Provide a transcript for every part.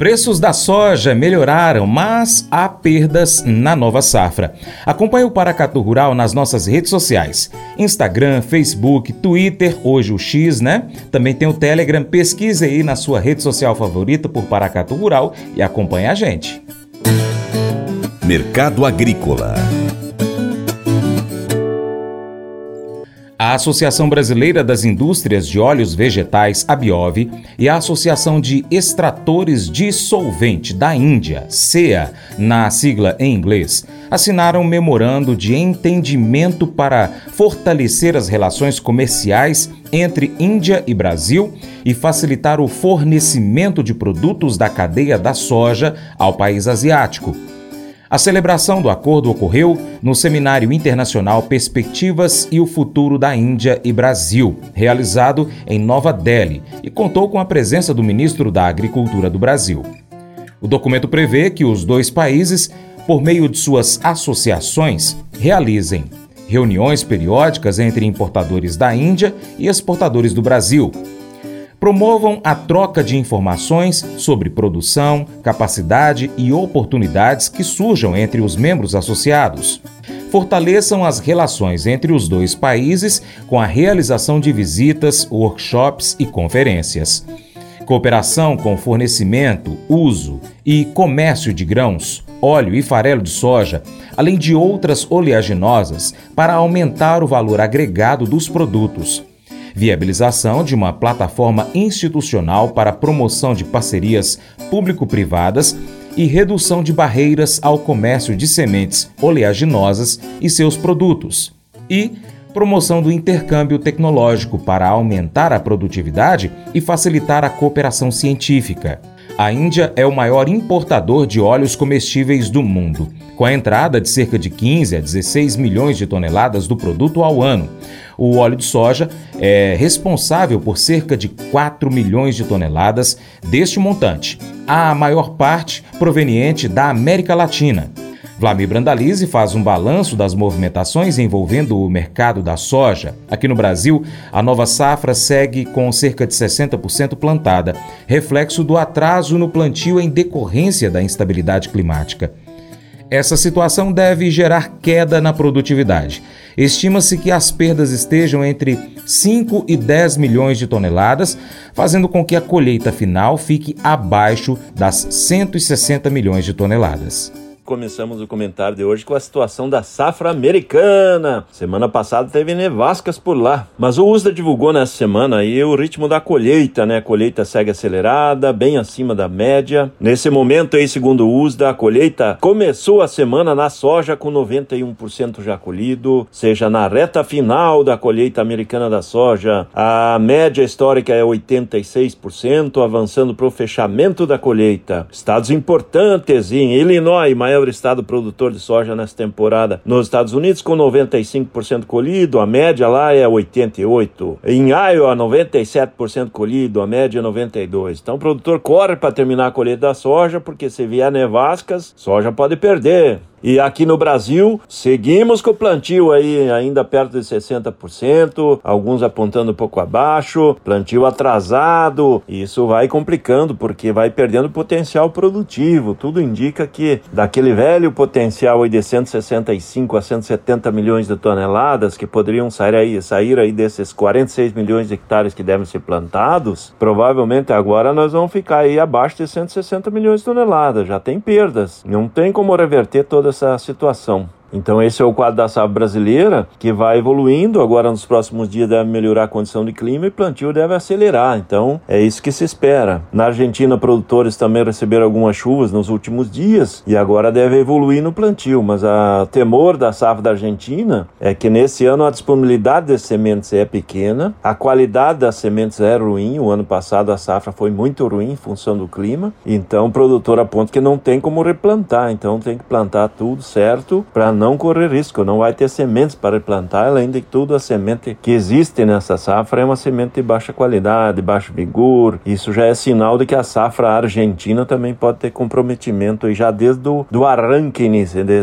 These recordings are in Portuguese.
Preços da soja melhoraram, mas há perdas na nova safra. Acompanhe o Paracatu Rural nas nossas redes sociais: Instagram, Facebook, Twitter, hoje o X, né? Também tem o Telegram. Pesquise aí na sua rede social favorita por Paracatu Rural e acompanhe a gente. Mercado Agrícola A Associação Brasileira das Indústrias de Óleos Vegetais, a Biov, e a Associação de Extratores de Solvente da Índia, CEA, na sigla em inglês, assinaram um memorando de entendimento para fortalecer as relações comerciais entre Índia e Brasil e facilitar o fornecimento de produtos da cadeia da soja ao país asiático. A celebração do acordo ocorreu no Seminário Internacional Perspectivas e o Futuro da Índia e Brasil, realizado em Nova Delhi, e contou com a presença do ministro da Agricultura do Brasil. O documento prevê que os dois países, por meio de suas associações, realizem reuniões periódicas entre importadores da Índia e exportadores do Brasil, promovam a troca de informações sobre produção, capacidade e oportunidades que surjam entre os membros associados. Fortaleçam as relações entre os dois países com a realização de visitas, workshops e conferências. Cooperação com fornecimento, uso e comércio de grãos, óleo e farelo de soja, além de outras oleaginosas, para aumentar o valor agregado dos produtos viabilização de uma plataforma institucional para promoção de parcerias público-privadas e redução de barreiras ao comércio de sementes oleaginosas e seus produtos, e promoção do intercâmbio tecnológico para aumentar a produtividade e facilitar a cooperação científica. A Índia é o maior importador de óleos comestíveis do mundo, com a entrada de cerca de 15 a 16 milhões de toneladas do produto ao ano. O óleo de soja é responsável por cerca de 4 milhões de toneladas deste montante, a maior parte proveniente da América Latina. Vlamir Brandalize faz um balanço das movimentações envolvendo o mercado da soja. Aqui no Brasil, a nova safra segue com cerca de 60% plantada, reflexo do atraso no plantio em decorrência da instabilidade climática. Essa situação deve gerar queda na produtividade. Estima-se que as perdas estejam entre 5 e 10 milhões de toneladas, fazendo com que a colheita final fique abaixo das 160 milhões de toneladas começamos o comentário de hoje com a situação da safra americana. Semana passada teve nevascas por lá, mas o USDA divulgou nessa semana aí o ritmo da colheita, né? A colheita segue acelerada, bem acima da média. Nesse momento aí, segundo o USDA, a colheita começou a semana na soja com 91% já colhido, seja na reta final da colheita americana da soja, a média histórica é 86%, avançando para o fechamento da colheita. Estados importantes em Illinois, maior estado produtor de soja nessa temporada nos Estados Unidos, com 95% colhido, a média lá é 88%. Em Iowa, 97% colhido, a média é 92%. Então o produtor corre para terminar a colheita da soja, porque se vier nevascas, soja pode perder. E aqui no Brasil, seguimos com o plantio aí ainda perto de 60%, alguns apontando um pouco abaixo, plantio atrasado. Isso vai complicando porque vai perdendo potencial produtivo. Tudo indica que daquele velho potencial aí de 165 a 170 milhões de toneladas que poderiam sair aí, sair aí desses 46 milhões de hectares que devem ser plantados, provavelmente agora nós vamos ficar aí abaixo de 160 milhões de toneladas. Já tem perdas. Não tem como reverter toda essa situação. Então esse é o quadro da safra brasileira que vai evoluindo. Agora nos próximos dias deve melhorar a condição de clima e plantio deve acelerar. Então é isso que se espera. Na Argentina, produtores também receberam algumas chuvas nos últimos dias e agora deve evoluir no plantio. Mas a temor da safra da Argentina é que nesse ano a disponibilidade de sementes é pequena, a qualidade das sementes é ruim. O ano passado a safra foi muito ruim em função do clima. Então o produtor aponta que não tem como replantar. Então tem que plantar tudo certo para não correr risco, não vai ter sementes para plantar, além de tudo a semente que existe nessa safra é uma semente de baixa qualidade, baixo vigor. Isso já é sinal de que a safra argentina também pode ter comprometimento já desde o do arranque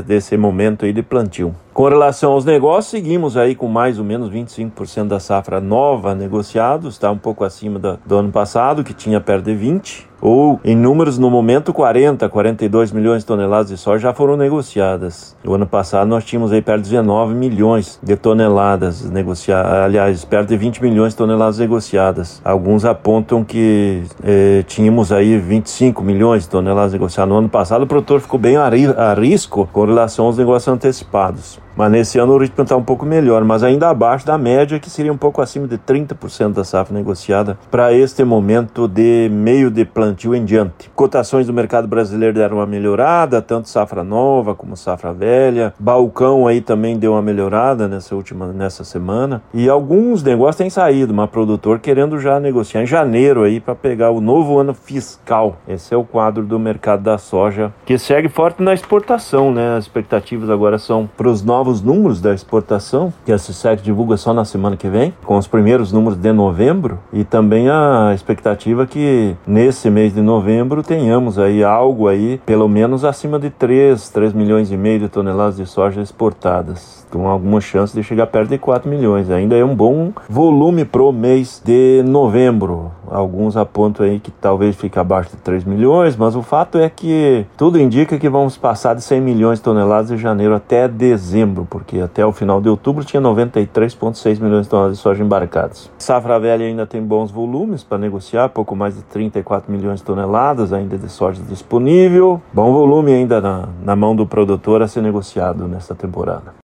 desse momento aí de plantio. Com relação aos negócios, seguimos aí com mais ou menos 25% da safra nova negociados, está um pouco acima do, ano passado, que tinha perto de 20 ou em números no momento 40, 42 milhões de toneladas de soja já foram negociadas. O ano passado nós tínhamos aí perto de 19 milhões de toneladas negociadas, aliás, perto de 20 milhões de toneladas negociadas. Alguns apontam que eh, tínhamos aí 25 milhões de toneladas negociadas no ano passado. O produtor ficou bem a risco com relação aos negócios antecipados. Mas nesse ano o ritmo está um pouco melhor, mas ainda abaixo da média, que seria um pouco acima de 30% da safra negociada para este momento de meio de plantio em diante. Cotações do mercado brasileiro deram uma melhorada, tanto safra nova como safra velha. Balcão aí também deu uma melhorada nessa última nessa semana. E alguns negócios têm saído, mas produtor querendo já negociar em janeiro aí para pegar o novo ano fiscal. Esse é o quadro do mercado da soja, que segue forte na exportação, né? As expectativas agora são para os novos novos números da exportação, que a CISEC divulga só na semana que vem, com os primeiros números de novembro, e também a expectativa que nesse mês de novembro tenhamos aí algo aí, pelo menos acima de 3, 3 milhões e meio de toneladas de soja exportadas, com alguma chance de chegar perto de 4 milhões. Ainda é um bom volume pro mês de novembro. Alguns apontam aí que talvez fique abaixo de 3 milhões, mas o fato é que tudo indica que vamos passar de 100 milhões de toneladas de janeiro até dezembro, porque até o final de outubro tinha 93,6 milhões de toneladas de soja embarcadas. Safra velha ainda tem bons volumes para negociar, pouco mais de 34 milhões de toneladas ainda de soja disponível. Bom volume ainda na, na mão do produtor a ser negociado nesta temporada.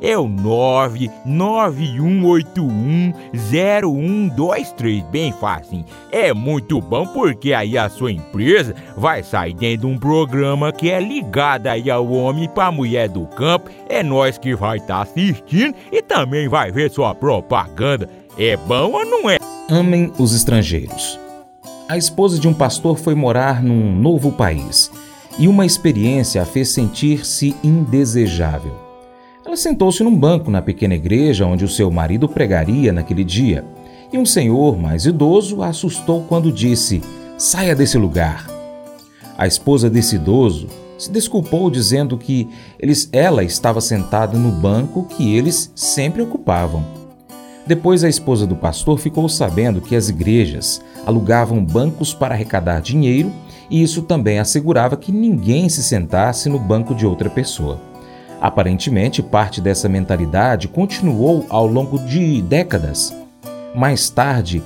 é o 991810123, bem fácil. É muito bom porque aí a sua empresa vai sair dentro de um programa que é ligado aí ao homem para mulher do campo. É nós que vai estar tá assistindo e também vai ver sua propaganda. É bom ou não é? Amem os estrangeiros. A esposa de um pastor foi morar num novo país e uma experiência a fez sentir-se indesejável. Ela sentou-se num banco na pequena igreja onde o seu marido pregaria naquele dia, e um senhor mais idoso a assustou quando disse: Saia desse lugar. A esposa desse idoso se desculpou dizendo que eles, ela estava sentada no banco que eles sempre ocupavam. Depois, a esposa do pastor ficou sabendo que as igrejas alugavam bancos para arrecadar dinheiro e isso também assegurava que ninguém se sentasse no banco de outra pessoa. Aparentemente, parte dessa mentalidade continuou ao longo de décadas. Mais tarde,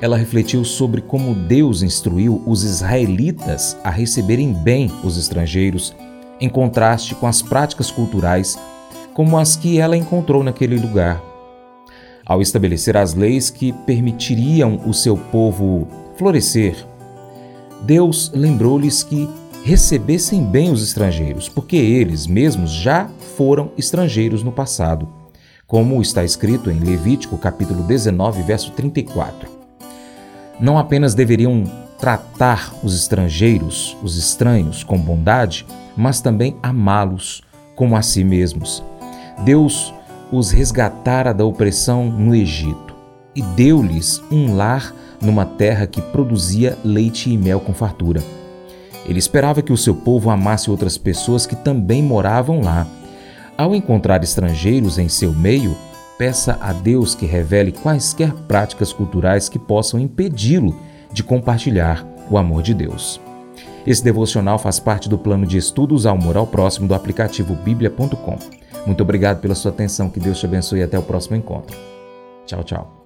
ela refletiu sobre como Deus instruiu os israelitas a receberem bem os estrangeiros, em contraste com as práticas culturais como as que ela encontrou naquele lugar. Ao estabelecer as leis que permitiriam o seu povo florescer, Deus lembrou-lhes que recebessem bem os estrangeiros, porque eles mesmos já foram estrangeiros no passado, como está escrito em Levítico capítulo 19, verso 34 não apenas deveriam tratar os estrangeiros, os estranhos, com bondade, mas também amá-los como a si mesmos. Deus os resgatara da opressão no Egito e deu-lhes um lar numa terra que produzia leite e mel com fartura. Ele esperava que o seu povo amasse outras pessoas que também moravam lá. Ao encontrar estrangeiros em seu meio, Peça a Deus que revele quaisquer práticas culturais que possam impedi-lo de compartilhar o amor de Deus. Esse devocional faz parte do plano de estudos ao moral próximo do aplicativo bíblia.com. Muito obrigado pela sua atenção, que Deus te abençoe e até o próximo encontro. Tchau, tchau.